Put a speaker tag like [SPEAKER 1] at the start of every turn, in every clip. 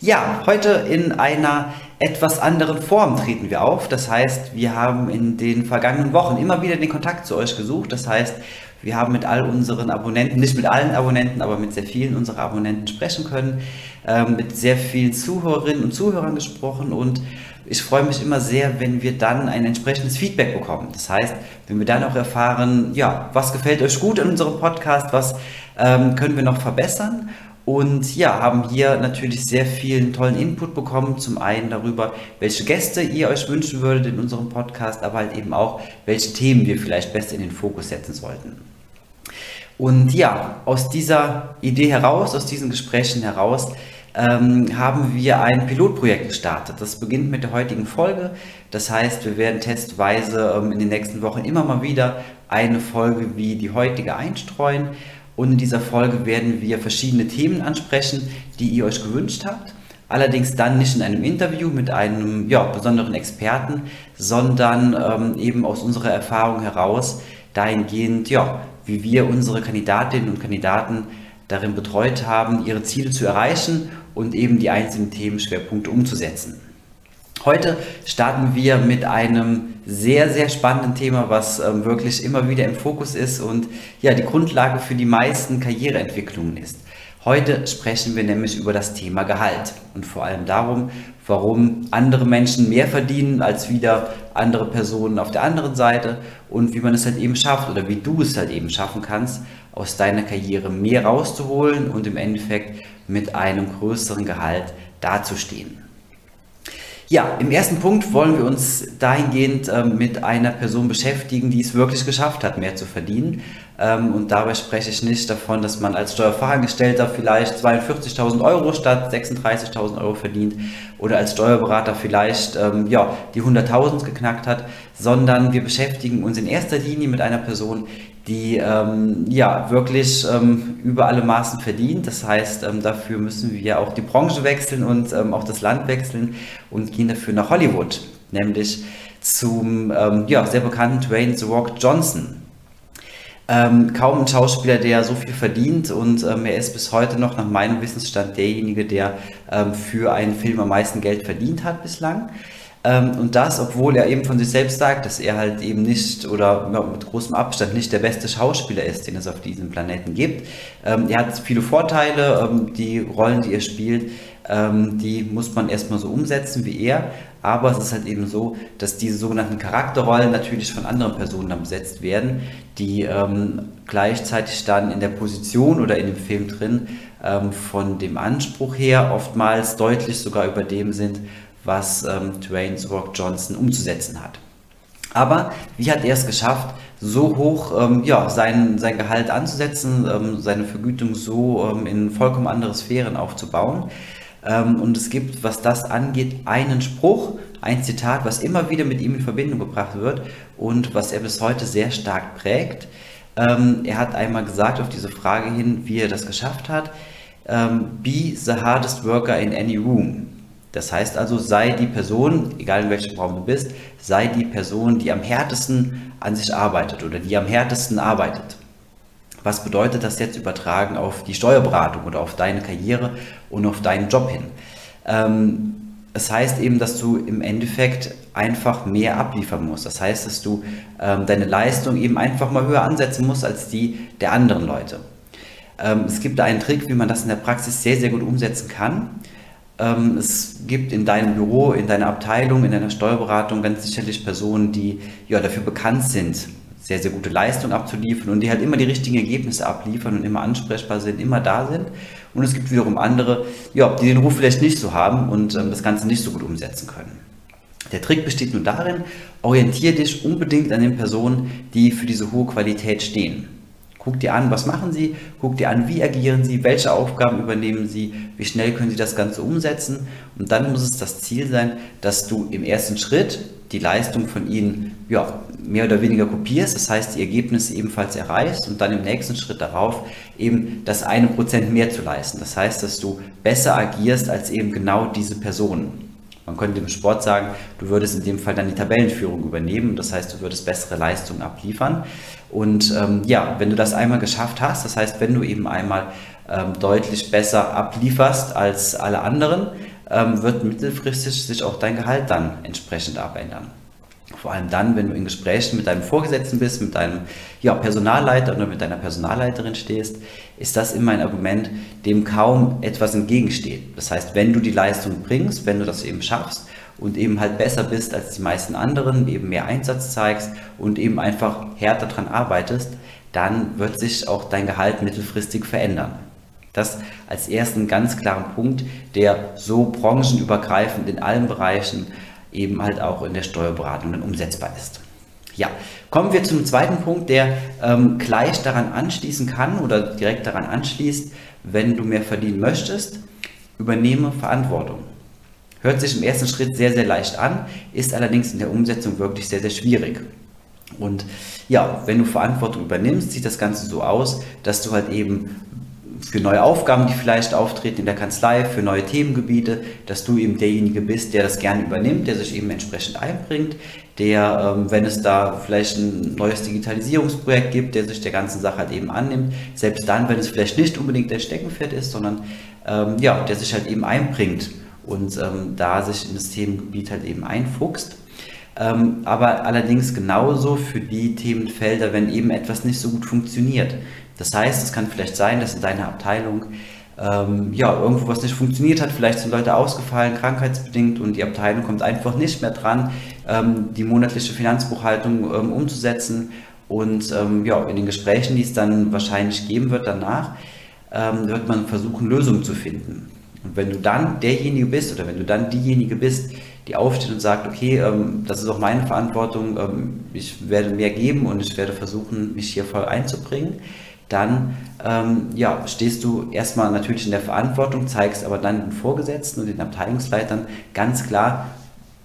[SPEAKER 1] Ja, heute in einer etwas anderen Form treten wir auf. Das heißt, wir haben in den vergangenen Wochen immer wieder den Kontakt zu euch gesucht. Das heißt, wir haben mit all unseren Abonnenten, nicht mit allen Abonnenten, aber mit sehr vielen unserer Abonnenten sprechen können, ähm, mit sehr vielen Zuhörerinnen und Zuhörern gesprochen und ich freue mich immer sehr, wenn wir dann ein entsprechendes Feedback bekommen. Das heißt, wenn wir dann auch erfahren, ja, was gefällt euch gut in unserem Podcast, was ähm, können wir noch verbessern und ja, haben hier natürlich sehr vielen tollen Input bekommen. Zum einen darüber, welche Gäste ihr euch wünschen würdet in unserem Podcast, aber halt eben auch, welche Themen wir vielleicht besser in den Fokus setzen sollten. Und ja, aus dieser Idee heraus, aus diesen Gesprächen heraus, ähm, haben wir ein Pilotprojekt gestartet. Das beginnt mit der heutigen Folge. Das heißt, wir werden testweise ähm, in den nächsten Wochen immer mal wieder eine Folge wie die heutige einstreuen. Und in dieser Folge werden wir verschiedene Themen ansprechen, die ihr euch gewünscht habt. Allerdings dann nicht in einem Interview mit einem ja, besonderen Experten, sondern ähm, eben aus unserer Erfahrung heraus dahingehend, ja, wie wir unsere Kandidatinnen und Kandidaten darin betreut haben, ihre Ziele zu erreichen und eben die einzelnen Themenschwerpunkte umzusetzen. Heute starten wir mit einem sehr, sehr spannenden Thema, was ähm, wirklich immer wieder im Fokus ist und ja, die Grundlage für die meisten Karriereentwicklungen ist. Heute sprechen wir nämlich über das Thema Gehalt und vor allem darum, warum andere Menschen mehr verdienen als wieder andere Personen auf der anderen Seite und wie man es halt eben schafft oder wie du es halt eben schaffen kannst, aus deiner Karriere mehr rauszuholen und im Endeffekt mit einem größeren Gehalt dazustehen. Ja, im ersten Punkt wollen wir uns dahingehend ähm, mit einer Person beschäftigen, die es wirklich geschafft hat, mehr zu verdienen. Ähm, und dabei spreche ich nicht davon, dass man als Steuerfachangestellter vielleicht 42.000 Euro statt 36.000 Euro verdient oder als Steuerberater vielleicht ähm, ja, die 100.000 geknackt hat, sondern wir beschäftigen uns in erster Linie mit einer Person, die ähm, ja wirklich ähm, über alle Maßen verdient. Das heißt, ähm, dafür müssen wir auch die Branche wechseln und ähm, auch das Land wechseln und gehen dafür nach Hollywood, nämlich zum ähm, ja, sehr bekannten Dwayne The Rock Johnson. Ähm, kaum ein Schauspieler, der so viel verdient und er ist bis heute noch nach meinem Wissensstand derjenige, der für einen Film am meisten Geld verdient hat bislang. Ähm, und das, obwohl er eben von sich selbst sagt, dass er halt eben nicht oder mit großem Abstand nicht der beste Schauspieler ist, den es auf diesem Planeten gibt. Ähm, er hat viele Vorteile, ähm, die Rollen, die er spielt, die muss man erstmal so umsetzen wie er. Aber es ist halt eben so, dass diese sogenannten Charakterrollen natürlich von anderen Personen dann besetzt werden, die gleichzeitig dann in der Position oder in dem Film drin von dem Anspruch her oftmals deutlich sogar über dem sind, was ähm, Dwayne Rock Johnson umzusetzen hat. Aber wie hat er es geschafft, so hoch ähm, ja, sein, sein Gehalt anzusetzen, ähm, seine Vergütung so ähm, in vollkommen andere Sphären aufzubauen? Ähm, und es gibt, was das angeht, einen Spruch, ein Zitat, was immer wieder mit ihm in Verbindung gebracht wird und was er bis heute sehr stark prägt. Ähm, er hat einmal gesagt auf diese Frage hin, wie er das geschafft hat, ähm, be the hardest worker in any room. Das heißt also, sei die Person, egal in welchem Raum du bist, sei die Person, die am härtesten an sich arbeitet oder die am härtesten arbeitet. Was bedeutet das jetzt übertragen auf die Steuerberatung oder auf deine Karriere und auf deinen Job hin? Ähm, es heißt eben, dass du im Endeffekt einfach mehr abliefern musst. Das heißt, dass du ähm, deine Leistung eben einfach mal höher ansetzen musst als die der anderen Leute. Ähm, es gibt einen Trick, wie man das in der Praxis sehr, sehr gut umsetzen kann. Ähm, es gibt in deinem Büro, in deiner Abteilung, in deiner Steuerberatung ganz sicherlich Personen, die ja, dafür bekannt sind, sehr, sehr gute Leistung abzuliefern und die halt immer die richtigen Ergebnisse abliefern und immer ansprechbar sind, immer da sind. Und es gibt wiederum andere, ja, die den Ruf vielleicht nicht so haben und ähm, das Ganze nicht so gut umsetzen können. Der Trick besteht nur darin, orientiere dich unbedingt an den Personen, die für diese hohe Qualität stehen. Guck dir an, was machen Sie, guck dir an, wie agieren Sie, welche Aufgaben übernehmen Sie, wie schnell können Sie das Ganze umsetzen. Und dann muss es das Ziel sein, dass du im ersten Schritt die Leistung von Ihnen ja, mehr oder weniger kopierst, das heißt die Ergebnisse ebenfalls erreichst und dann im nächsten Schritt darauf eben das eine Prozent mehr zu leisten. Das heißt, dass du besser agierst als eben genau diese Personen. Man könnte im Sport sagen, du würdest in dem Fall dann die Tabellenführung übernehmen, das heißt, du würdest bessere Leistungen abliefern. Und ähm, ja, wenn du das einmal geschafft hast, das heißt, wenn du eben einmal ähm, deutlich besser ablieferst als alle anderen, ähm, wird mittelfristig sich auch dein Gehalt dann entsprechend abändern. Vor allem dann, wenn du in Gesprächen mit deinem Vorgesetzten bist, mit deinem ja, Personalleiter oder mit deiner Personalleiterin stehst, ist das immer ein Argument, dem kaum etwas entgegensteht. Das heißt, wenn du die Leistung bringst, wenn du das eben schaffst und eben halt besser bist als die meisten anderen, eben mehr Einsatz zeigst und eben einfach härter daran arbeitest, dann wird sich auch dein Gehalt mittelfristig verändern. Das als ersten ganz klaren Punkt, der so branchenübergreifend in allen Bereichen eben halt auch in der Steuerberatung dann umsetzbar ist. Ja, kommen wir zum zweiten Punkt, der ähm, gleich daran anschließen kann oder direkt daran anschließt, wenn du mehr verdienen möchtest, übernehme Verantwortung. Hört sich im ersten Schritt sehr, sehr leicht an, ist allerdings in der Umsetzung wirklich sehr, sehr schwierig. Und ja, wenn du Verantwortung übernimmst, sieht das Ganze so aus, dass du halt eben für neue Aufgaben, die vielleicht auftreten in der Kanzlei, für neue Themengebiete, dass du eben derjenige bist, der das gerne übernimmt, der sich eben entsprechend einbringt, der, ähm, wenn es da vielleicht ein neues Digitalisierungsprojekt gibt, der sich der ganzen Sache halt eben annimmt, selbst dann, wenn es vielleicht nicht unbedingt der Steckenpferd ist, sondern ähm, ja, der sich halt eben einbringt und ähm, da sich in das Themengebiet halt eben einfuchst. Ähm, aber allerdings genauso für die Themenfelder, wenn eben etwas nicht so gut funktioniert. Das heißt, es kann vielleicht sein, dass in deiner Abteilung ähm, ja, irgendwo was nicht funktioniert hat, vielleicht sind Leute ausgefallen, krankheitsbedingt und die Abteilung kommt einfach nicht mehr dran, ähm, die monatliche Finanzbuchhaltung ähm, umzusetzen. Und ähm, ja, in den Gesprächen, die es dann wahrscheinlich geben wird danach, ähm, wird man versuchen, Lösungen zu finden. Und wenn du dann derjenige bist oder wenn du dann diejenige bist, die aufsteht und sagt, okay, ähm, das ist auch meine Verantwortung, ich werde mehr geben und ich werde versuchen, mich hier voll einzubringen, dann ähm, ja, stehst du erstmal natürlich in der Verantwortung, zeigst aber dann den Vorgesetzten und den Abteilungsleitern ganz klar,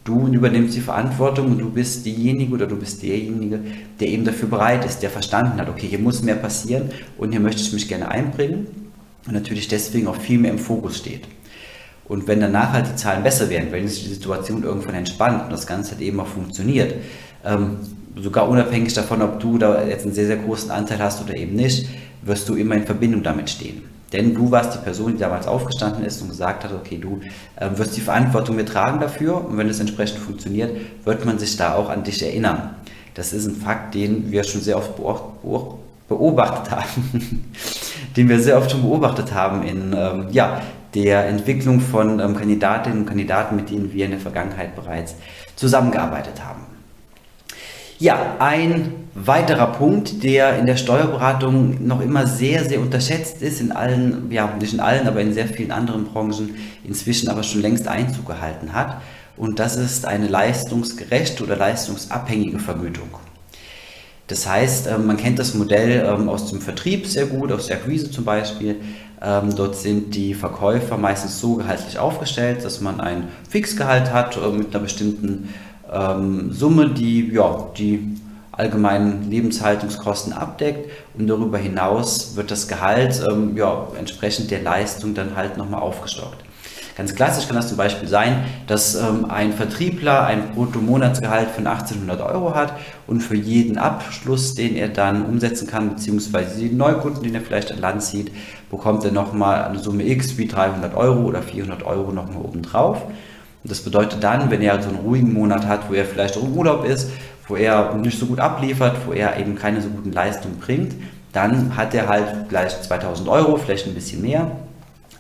[SPEAKER 1] du übernimmst die Verantwortung und du bist diejenige oder du bist derjenige, der eben dafür bereit ist, der verstanden hat, okay, hier muss mehr passieren und hier möchte ich mich gerne einbringen und natürlich deswegen auch viel mehr im Fokus steht. Und wenn danach halt die Zahlen besser werden, wenn sich die Situation irgendwann entspannt und das Ganze halt eben auch funktioniert, ähm, sogar unabhängig davon, ob du da jetzt einen sehr, sehr großen Anteil hast oder eben nicht, wirst du immer in Verbindung damit stehen. Denn du warst die Person, die damals aufgestanden ist und gesagt hat, okay, du äh, wirst die Verantwortung wir tragen dafür und wenn es entsprechend funktioniert, wird man sich da auch an dich erinnern. Das ist ein Fakt, den wir schon sehr oft beobachtet haben, den wir sehr oft schon beobachtet haben in ähm, ja, der Entwicklung von ähm, Kandidatinnen und Kandidaten, mit denen wir in der Vergangenheit bereits zusammengearbeitet haben. Ja, ein weiterer Punkt, der in der Steuerberatung noch immer sehr, sehr unterschätzt ist, in allen, ja, nicht in allen, aber in sehr vielen anderen Branchen inzwischen aber schon längst Einzug gehalten hat. Und das ist eine leistungsgerechte oder leistungsabhängige Vergütung. Das heißt, ähm, man kennt das Modell ähm, aus dem Vertrieb sehr gut, aus der Akquise zum Beispiel. Ähm, dort sind die Verkäufer meistens so gehaltlich aufgestellt, dass man ein Fixgehalt hat äh, mit einer bestimmten ähm, Summe, die ja, die allgemeinen Lebenshaltungskosten abdeckt und darüber hinaus wird das Gehalt ähm, ja, entsprechend der Leistung dann halt nochmal aufgestockt. Ganz klassisch kann das zum Beispiel sein, dass ähm, ein Vertriebler ein Bruttomonatsgehalt von 1800 Euro hat und für jeden Abschluss, den er dann umsetzen kann, beziehungsweise den Neukunden, den er vielleicht an Land zieht, bekommt er nochmal eine Summe X wie 300 Euro oder 400 Euro nochmal obendrauf. drauf. Und das bedeutet dann, wenn er so einen ruhigen Monat hat, wo er vielleicht auch im Urlaub ist, wo er nicht so gut abliefert, wo er eben keine so guten Leistungen bringt, dann hat er halt gleich 2000 Euro, vielleicht ein bisschen mehr.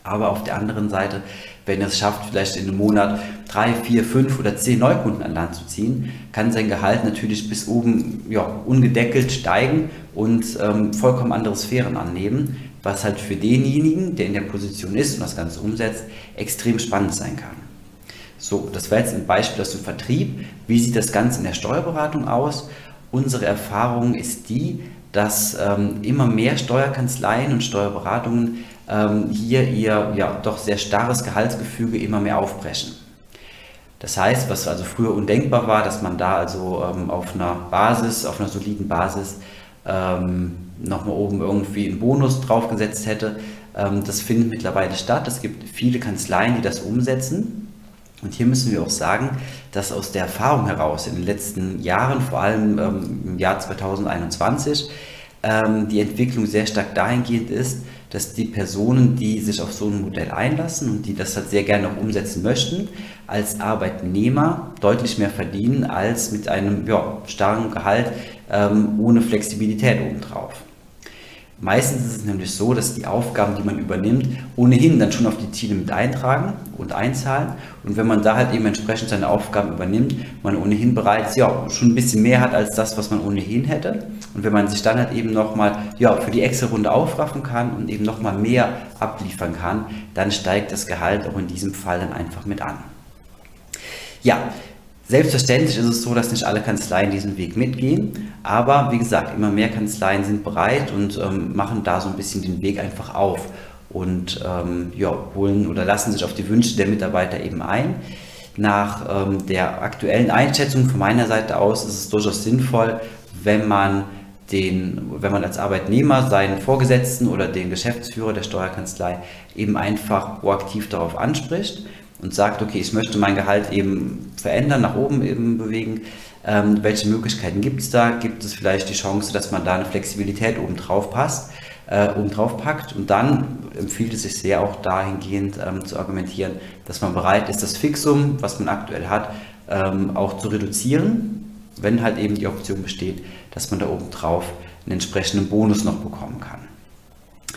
[SPEAKER 1] Aber auf der anderen Seite, wenn er es schafft, vielleicht in einem Monat drei, vier, fünf oder zehn Neukunden an Land zu ziehen, kann sein Gehalt natürlich bis oben ja, ungedeckelt steigen und ähm, vollkommen andere Sphären annehmen, was halt für denjenigen, der in der Position ist und das Ganze umsetzt, extrem spannend sein kann. So, das war jetzt ein Beispiel aus dem Vertrieb. Wie sieht das Ganze in der Steuerberatung aus? Unsere Erfahrung ist die, dass ähm, immer mehr Steuerkanzleien und Steuerberatungen ähm, hier ihr ja doch sehr starres Gehaltsgefüge immer mehr aufbrechen. Das heißt, was also früher undenkbar war, dass man da also ähm, auf einer Basis, auf einer soliden Basis ähm, nochmal oben irgendwie einen Bonus draufgesetzt hätte, ähm, das findet mittlerweile statt. Es gibt viele Kanzleien, die das umsetzen. Und hier müssen wir auch sagen, dass aus der Erfahrung heraus in den letzten Jahren, vor allem ähm, im Jahr 2021, ähm, die Entwicklung sehr stark dahingehend ist, dass die Personen, die sich auf so ein Modell einlassen und die das halt sehr gerne auch umsetzen möchten, als Arbeitnehmer deutlich mehr verdienen als mit einem ja, starken Gehalt ähm, ohne Flexibilität obendrauf. Meistens ist es nämlich so, dass die Aufgaben, die man übernimmt, ohnehin dann schon auf die Ziele mit eintragen und einzahlen. Und wenn man da halt eben entsprechend seine Aufgaben übernimmt, man ohnehin bereits ja schon ein bisschen mehr hat als das, was man ohnehin hätte. Und wenn man sich dann halt eben nochmal ja, für die extra Runde aufraffen kann und eben nochmal mehr abliefern kann, dann steigt das Gehalt auch in diesem Fall dann einfach mit an. Ja, Selbstverständlich ist es so, dass nicht alle Kanzleien diesen Weg mitgehen, aber wie gesagt, immer mehr Kanzleien sind bereit und ähm, machen da so ein bisschen den Weg einfach auf und ähm, ja, holen oder lassen sich auf die Wünsche der Mitarbeiter eben ein. Nach ähm, der aktuellen Einschätzung von meiner Seite aus ist es durchaus sinnvoll, wenn man den, wenn man als Arbeitnehmer seinen Vorgesetzten oder den Geschäftsführer der Steuerkanzlei eben einfach proaktiv darauf anspricht und sagt, okay, ich möchte mein Gehalt eben verändern, nach oben eben bewegen. Ähm, welche Möglichkeiten gibt es da? Gibt es vielleicht die Chance, dass man da eine Flexibilität oben drauf passt, äh, oben drauf packt? Und dann empfiehlt es sich sehr auch dahingehend ähm, zu argumentieren, dass man bereit ist, das Fixum, was man aktuell hat, ähm, auch zu reduzieren, wenn halt eben die Option besteht, dass man da oben drauf einen entsprechenden Bonus noch bekommen kann.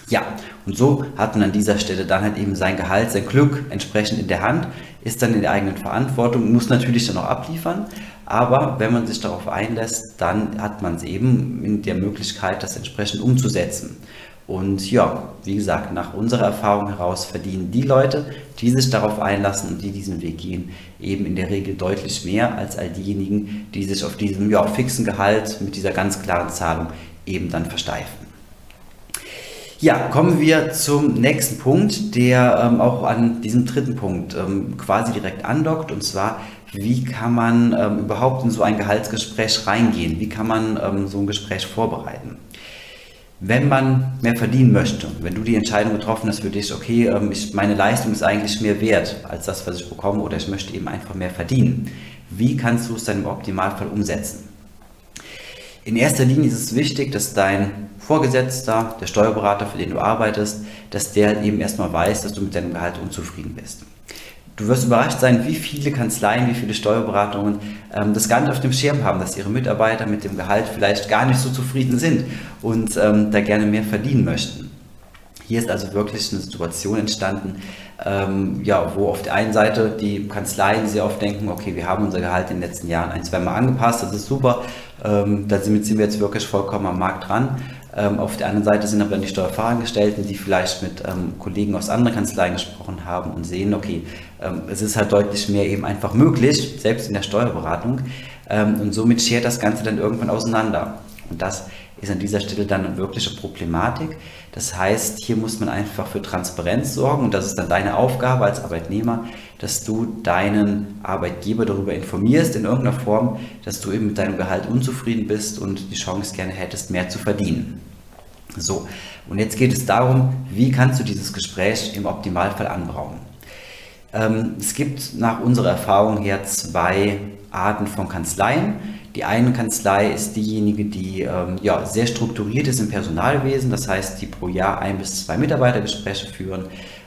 [SPEAKER 1] Ja, und so hat man an dieser Stelle dann halt eben sein Gehalt, sein Glück entsprechend in der Hand, ist dann in der eigenen Verantwortung, muss natürlich dann auch abliefern, aber wenn man sich darauf einlässt, dann hat man es eben in der Möglichkeit, das entsprechend umzusetzen. Und ja, wie gesagt, nach unserer Erfahrung heraus verdienen die Leute, die sich darauf einlassen und die diesen Weg gehen, eben in der Regel deutlich mehr als all diejenigen, die sich auf diesem ja, fixen Gehalt mit dieser ganz klaren Zahlung eben dann versteifen. Ja, kommen wir zum nächsten Punkt, der ähm, auch an diesem dritten Punkt ähm, quasi direkt andockt. Und zwar, wie kann man ähm, überhaupt in so ein Gehaltsgespräch reingehen? Wie kann man ähm, so ein Gespräch vorbereiten? Wenn man mehr verdienen möchte, wenn du die Entscheidung getroffen hast für dich, okay, ähm, ich, meine Leistung ist eigentlich mehr wert als das, was ich bekomme, oder ich möchte eben einfach mehr verdienen, wie kannst du es dann im Optimalfall umsetzen? In erster Linie ist es wichtig, dass dein Vorgesetzter, der Steuerberater, für den du arbeitest, dass der eben erstmal weiß, dass du mit deinem Gehalt unzufrieden bist. Du wirst überrascht sein, wie viele Kanzleien, wie viele Steuerberatungen ähm, das gar nicht auf dem Schirm haben, dass ihre Mitarbeiter mit dem Gehalt vielleicht gar nicht so zufrieden sind und ähm, da gerne mehr verdienen möchten. Hier ist also wirklich eine Situation entstanden, ähm, ja, wo auf der einen Seite die Kanzleien sehr oft denken, okay, wir haben unser Gehalt in den letzten Jahren ein, zwei Mal angepasst, das ist super, ähm, damit sind wir jetzt wirklich vollkommen am Markt dran. Ähm, auf der anderen Seite sind aber dann die Steuerfachangestellten, die vielleicht mit ähm, Kollegen aus anderen Kanzleien gesprochen haben und sehen, okay, ähm, es ist halt deutlich mehr eben einfach möglich, selbst in der Steuerberatung. Ähm, und somit schert das Ganze dann irgendwann auseinander. Und das ist an dieser Stelle dann eine wirkliche Problematik. Das heißt, hier muss man einfach für Transparenz sorgen und das ist dann deine Aufgabe als Arbeitnehmer, dass du deinen Arbeitgeber darüber informierst in irgendeiner Form, dass du eben mit deinem Gehalt unzufrieden bist und die Chance gerne hättest, mehr zu verdienen. So, und jetzt geht es darum, wie kannst du dieses Gespräch im Optimalfall anbrauchen. Ähm, es gibt nach unserer Erfahrung her zwei Arten von Kanzleien. Die eine Kanzlei ist diejenige, die ähm, ja, sehr strukturiert ist im Personalwesen, das heißt, die pro Jahr ein bis zwei Mitarbeitergespräche führen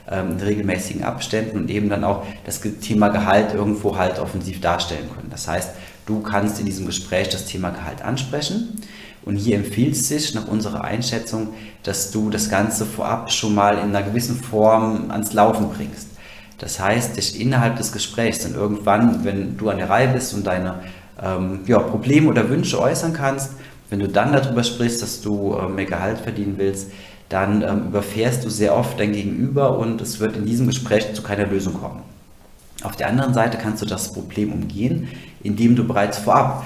[SPEAKER 1] ähm, in regelmäßigen Abständen und eben dann auch das Thema Gehalt irgendwo halt offensiv darstellen können. Das heißt, du kannst in diesem Gespräch das Thema Gehalt ansprechen. Und hier empfiehlt es sich nach unserer Einschätzung, dass du das Ganze vorab schon mal in einer gewissen Form ans Laufen bringst. Das heißt, dich innerhalb des Gesprächs dann irgendwann, wenn du an der Reihe bist und deine ähm, ja, Probleme oder Wünsche äußern kannst, wenn du dann darüber sprichst, dass du äh, mehr Gehalt verdienen willst, dann ähm, überfährst du sehr oft dein Gegenüber und es wird in diesem Gespräch zu keiner Lösung kommen. Auf der anderen Seite kannst du das Problem umgehen, indem du bereits vorab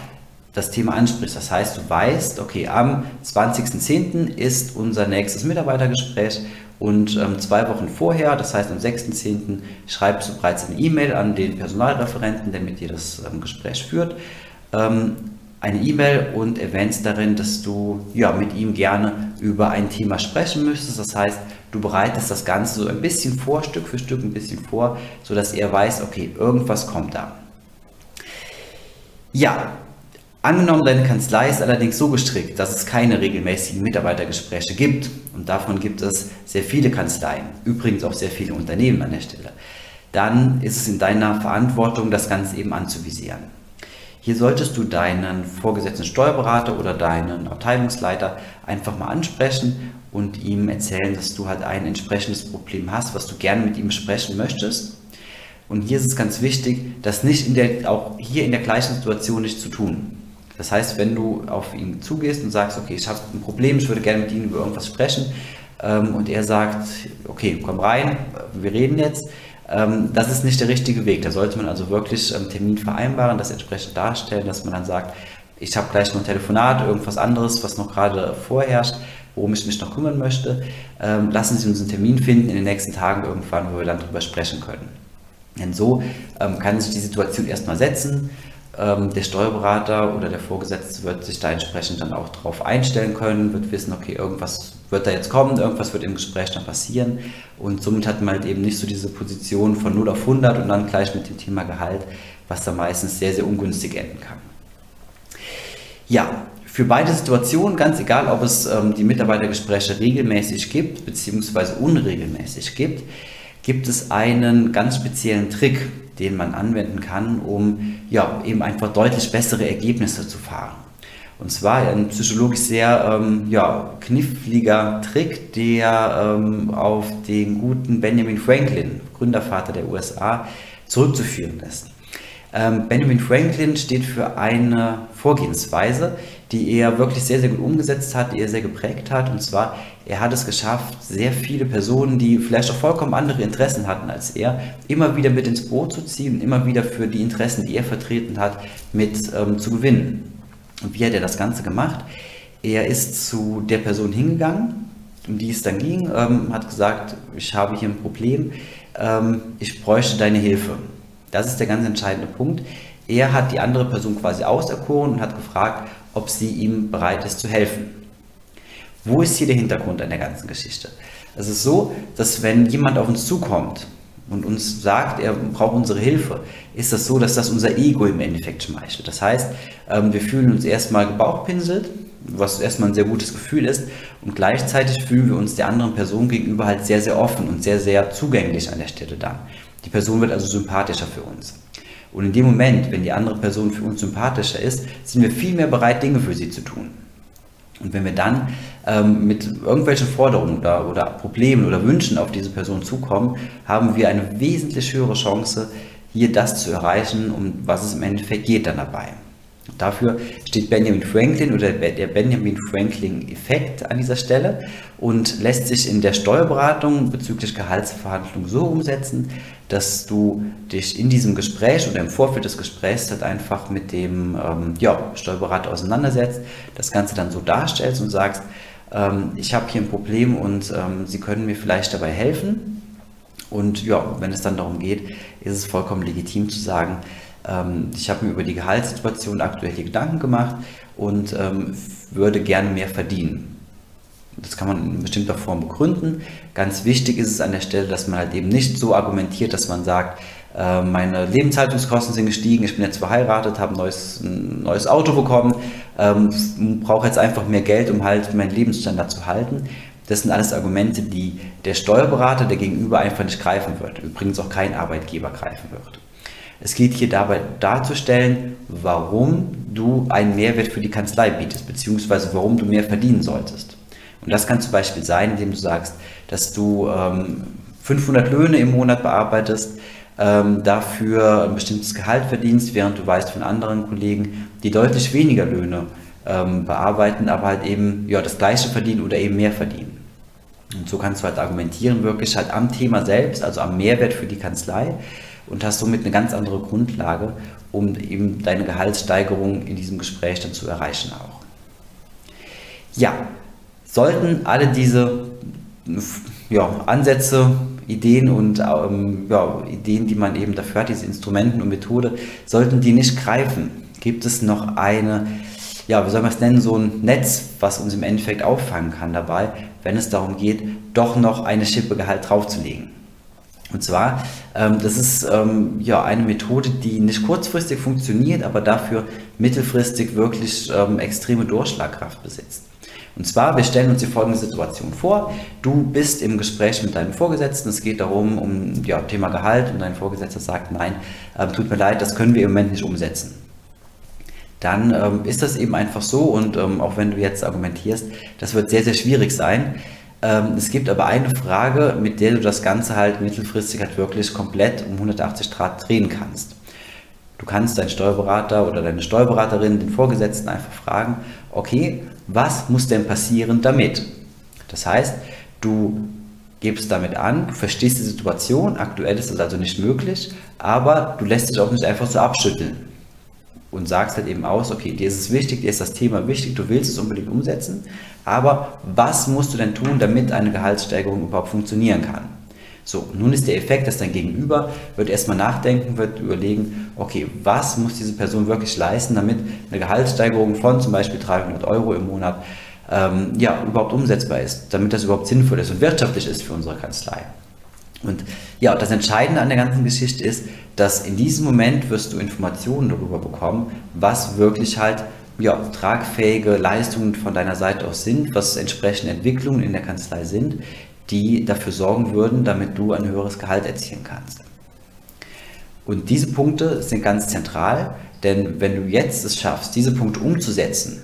[SPEAKER 1] das Thema ansprichst. Das heißt, du weißt, okay, am 20.10. ist unser nächstes Mitarbeitergespräch und ähm, zwei Wochen vorher, das heißt am 6.10., schreibst du bereits eine E-Mail an den Personalreferenten, der mit dir das ähm, Gespräch führt, ähm, eine E-Mail und erwähnst darin, dass du ja, mit ihm gerne über ein Thema sprechen möchtest. Das heißt, du bereitest das Ganze so ein bisschen vor, Stück für Stück ein bisschen vor, sodass er weiß, okay, irgendwas kommt da. Ja, Angenommen, deine Kanzlei ist allerdings so gestrickt, dass es keine regelmäßigen Mitarbeitergespräche gibt und davon gibt es sehr viele Kanzleien, übrigens auch sehr viele Unternehmen an der Stelle, dann ist es in deiner Verantwortung, das Ganze eben anzuvisieren. Hier solltest du deinen vorgesetzten Steuerberater oder deinen Abteilungsleiter einfach mal ansprechen und ihm erzählen, dass du halt ein entsprechendes Problem hast, was du gerne mit ihm besprechen möchtest. Und hier ist es ganz wichtig, das nicht in der, auch hier in der gleichen Situation nicht zu tun. Das heißt, wenn du auf ihn zugehst und sagst, okay, ich habe ein Problem, ich würde gerne mit Ihnen über irgendwas sprechen, ähm, und er sagt, okay, komm rein, wir reden jetzt, ähm, das ist nicht der richtige Weg. Da sollte man also wirklich einen Termin vereinbaren, das entsprechend darstellen, dass man dann sagt, ich habe gleich noch ein Telefonat, irgendwas anderes, was noch gerade vorherrscht, worum ich mich noch kümmern möchte. Ähm, lassen Sie uns einen Termin finden in den nächsten Tagen irgendwann, wo wir dann darüber sprechen können. Denn so ähm, kann sich die Situation erstmal setzen. Ähm, der Steuerberater oder der Vorgesetzte wird sich da entsprechend dann auch darauf einstellen können, wird wissen, okay, irgendwas wird da jetzt kommen, irgendwas wird im Gespräch dann passieren und somit hat man halt eben nicht so diese Position von 0 auf 100 und dann gleich mit dem Thema Gehalt, was da meistens sehr, sehr ungünstig enden kann. Ja, für beide Situationen, ganz egal, ob es ähm, die Mitarbeitergespräche regelmäßig gibt bzw. unregelmäßig gibt, gibt es einen ganz speziellen Trick, den man anwenden kann, um ja, eben einfach deutlich bessere Ergebnisse zu fahren. Und zwar ein psychologisch sehr ähm, ja, kniffliger Trick, der ähm, auf den guten Benjamin Franklin, Gründervater der USA, zurückzuführen ist. Ähm, Benjamin Franklin steht für eine Vorgehensweise, die er wirklich sehr, sehr gut umgesetzt hat, die er sehr geprägt hat. Und zwar, er hat es geschafft, sehr viele Personen, die vielleicht auch vollkommen andere Interessen hatten als er, immer wieder mit ins Boot zu ziehen, immer wieder für die Interessen, die er vertreten hat, mit ähm, zu gewinnen. Und wie hat er das Ganze gemacht? Er ist zu der Person hingegangen, um die es dann ging, ähm, hat gesagt, ich habe hier ein Problem, ähm, ich bräuchte deine Hilfe. Das ist der ganz entscheidende Punkt. Er hat die andere Person quasi auserkoren und hat gefragt, ob sie ihm bereit ist zu helfen. Wo ist hier der Hintergrund an der ganzen Geschichte? Es ist so, dass wenn jemand auf uns zukommt und uns sagt, er braucht unsere Hilfe, ist das so, dass das unser Ego im Endeffekt schmeichelt. Das heißt, ähm, wir fühlen uns erstmal gebauchpinselt, was erstmal ein sehr gutes Gefühl ist, und gleichzeitig fühlen wir uns der anderen Person gegenüber halt sehr, sehr offen und sehr, sehr zugänglich an der Stelle dann. Die Person wird also sympathischer für uns. Und in dem Moment, wenn die andere Person für uns sympathischer ist, sind wir viel mehr bereit, Dinge für sie zu tun. Und wenn wir dann ähm, mit irgendwelchen Forderungen oder, oder Problemen oder Wünschen auf diese Person zukommen, haben wir eine wesentlich höhere Chance, hier das zu erreichen, um was es im Endeffekt geht dann dabei. Dafür steht Benjamin Franklin oder der Benjamin Franklin-Effekt an dieser Stelle und lässt sich in der Steuerberatung bezüglich Gehaltsverhandlungen so umsetzen, dass du dich in diesem Gespräch oder im Vorfeld des Gesprächs halt einfach mit dem ähm, ja, Steuerberater auseinandersetzt, das Ganze dann so darstellst und sagst, ähm, ich habe hier ein Problem und ähm, Sie können mir vielleicht dabei helfen. Und ja, wenn es dann darum geht, ist es vollkommen legitim zu sagen, ähm, ich habe mir über die Gehaltssituation aktuell hier Gedanken gemacht und ähm, würde gerne mehr verdienen. Das kann man in bestimmter Form begründen. Ganz wichtig ist es an der Stelle, dass man halt eben nicht so argumentiert, dass man sagt, äh, meine Lebenshaltungskosten sind gestiegen, ich bin jetzt verheiratet, habe ein neues, ein neues Auto bekommen, ähm, brauche jetzt einfach mehr Geld, um halt meinen Lebensstandard zu halten. Das sind alles Argumente, die der Steuerberater, der Gegenüber einfach nicht greifen wird. Übrigens auch kein Arbeitgeber greifen wird. Es geht hier dabei darzustellen, warum du einen Mehrwert für die Kanzlei bietest, beziehungsweise warum du mehr verdienen solltest. Und das kann zum Beispiel sein, indem du sagst, dass du ähm, 500 Löhne im Monat bearbeitest, ähm, dafür ein bestimmtes Gehalt verdienst, während du weißt von anderen Kollegen, die deutlich weniger Löhne ähm, bearbeiten, aber halt eben ja, das gleiche verdienen oder eben mehr verdienen. Und so kannst du halt argumentieren, wirklich halt am Thema selbst, also am Mehrwert für die Kanzlei und hast somit eine ganz andere Grundlage, um eben deine Gehaltssteigerung in diesem Gespräch dann zu erreichen auch. Ja, sollten alle diese ja, Ansätze, Ideen und ähm, ja, Ideen, die man eben dafür hat, diese Instrumenten und Methode, sollten die nicht greifen, gibt es noch eine, ja, wie soll man es nennen, so ein Netz, was uns im Endeffekt auffangen kann dabei, wenn es darum geht, doch noch eine Schippe Gehalt draufzulegen. Und zwar, ähm, das ist ähm, ja eine Methode, die nicht kurzfristig funktioniert, aber dafür mittelfristig wirklich ähm, extreme Durchschlagkraft besitzt. Und zwar, wir stellen uns die folgende Situation vor. Du bist im Gespräch mit deinem Vorgesetzten. Es geht darum, um ja, Thema Gehalt und dein Vorgesetzter sagt, nein, äh, tut mir leid, das können wir im Moment nicht umsetzen. Dann ähm, ist das eben einfach so und ähm, auch wenn du jetzt argumentierst, das wird sehr, sehr schwierig sein. Ähm, es gibt aber eine Frage, mit der du das Ganze halt mittelfristig halt wirklich komplett um 180 Grad drehen kannst. Du kannst deinen Steuerberater oder deine Steuerberaterin, den Vorgesetzten einfach fragen, okay, was muss denn passieren damit? Das heißt, du gibst damit an, du verstehst die Situation, aktuell ist das also nicht möglich, aber du lässt dich auch nicht einfach so abschütteln und sagst halt eben aus, okay, dir ist es wichtig, dir ist das Thema wichtig, du willst es unbedingt umsetzen, aber was musst du denn tun, damit eine Gehaltssteigerung überhaupt funktionieren kann? So, nun ist der Effekt, dass dein Gegenüber wird erstmal nachdenken, wird überlegen, okay, was muss diese Person wirklich leisten, damit eine Gehaltssteigerung von zum Beispiel 300 Euro im Monat ähm, ja, überhaupt umsetzbar ist, damit das überhaupt sinnvoll ist und wirtschaftlich ist für unsere Kanzlei. Und ja, das Entscheidende an der ganzen Geschichte ist, dass in diesem Moment wirst du Informationen darüber bekommen, was wirklich halt ja, tragfähige Leistungen von deiner Seite aus sind, was entsprechende Entwicklungen in der Kanzlei sind, die dafür sorgen würden, damit du ein höheres Gehalt erzielen kannst. Und diese Punkte sind ganz zentral, denn wenn du jetzt es schaffst, diese Punkte umzusetzen,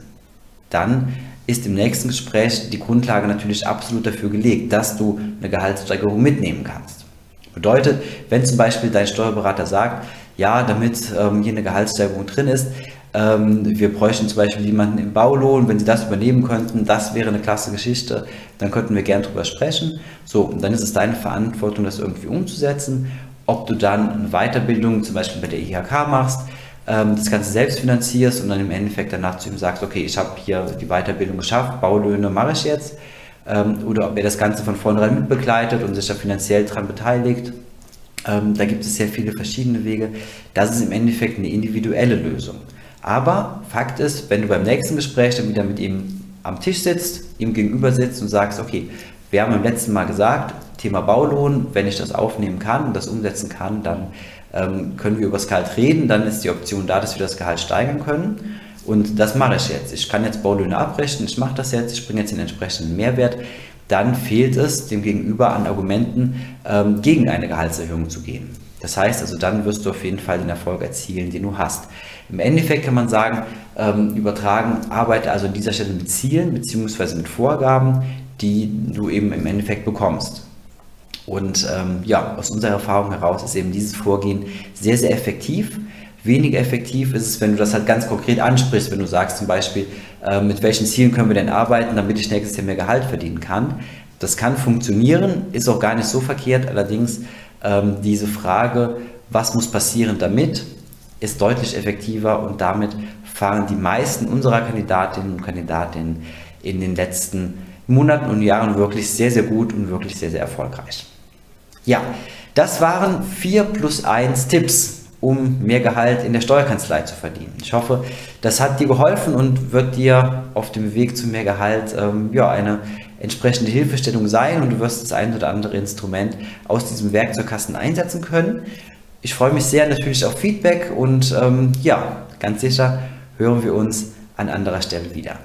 [SPEAKER 1] dann ist im nächsten Gespräch die Grundlage natürlich absolut dafür gelegt, dass du eine Gehaltssteigerung mitnehmen kannst. Bedeutet, wenn zum Beispiel dein Steuerberater sagt, ja, damit ähm, hier eine Gehaltssteigerung drin ist, ähm, wir bräuchten zum Beispiel jemanden im Baulohn, wenn Sie das übernehmen könnten, das wäre eine klasse Geschichte, dann könnten wir gern drüber sprechen. So, und dann ist es deine Verantwortung, das irgendwie umzusetzen. Ob du dann eine Weiterbildung zum Beispiel bei der IHK machst, ähm, das Ganze selbst finanzierst und dann im Endeffekt danach zu ihm sagst, okay, ich habe hier die Weiterbildung geschafft, Baulöhne mache ich jetzt. Ähm, oder ob er das Ganze von vornherein mitbegleitet und sich da finanziell daran beteiligt. Ähm, da gibt es sehr viele verschiedene Wege. Das ist im Endeffekt eine individuelle Lösung. Aber Fakt ist, wenn du beim nächsten Gespräch dann wieder mit ihm am Tisch sitzt, ihm gegenüber sitzt und sagst, okay, wir haben beim letzten Mal gesagt, Thema Baulohn, wenn ich das aufnehmen kann und das umsetzen kann, dann ähm, können wir über das Gehalt reden, dann ist die Option da, dass wir das Gehalt steigern können. Und das mache ich jetzt. Ich kann jetzt Baulöhne abrechnen, ich mache das jetzt, ich bringe jetzt den entsprechenden Mehrwert. Dann fehlt es dem Gegenüber an Argumenten, ähm, gegen eine Gehaltserhöhung zu gehen. Das heißt also, dann wirst du auf jeden Fall den Erfolg erzielen, den du hast. Im Endeffekt kann man sagen, ähm, übertragen, arbeite also an dieser Stelle mit Zielen bzw. mit Vorgaben, die du eben im Endeffekt bekommst. Und ähm, ja, aus unserer Erfahrung heraus ist eben dieses Vorgehen sehr, sehr effektiv. Weniger effektiv ist es, wenn du das halt ganz konkret ansprichst, wenn du sagst zum Beispiel, äh, mit welchen Zielen können wir denn arbeiten, damit ich nächstes Jahr mehr Gehalt verdienen kann. Das kann funktionieren, ist auch gar nicht so verkehrt. Allerdings ähm, diese Frage, was muss passieren damit, ist deutlich effektiver und damit fahren die meisten unserer Kandidatinnen und Kandidaten in den letzten Monaten und Jahren wirklich sehr, sehr gut und wirklich sehr, sehr erfolgreich. Ja, das waren 4 plus 1 Tipps, um mehr Gehalt in der Steuerkanzlei zu verdienen. Ich hoffe, das hat dir geholfen und wird dir auf dem Weg zu mehr Gehalt ähm, ja, eine entsprechende Hilfestellung sein und du wirst das ein oder andere Instrument aus diesem Werkzeugkasten einsetzen können. Ich freue mich sehr natürlich auf Feedback und ähm, ja, ganz sicher hören wir uns an anderer Stelle wieder.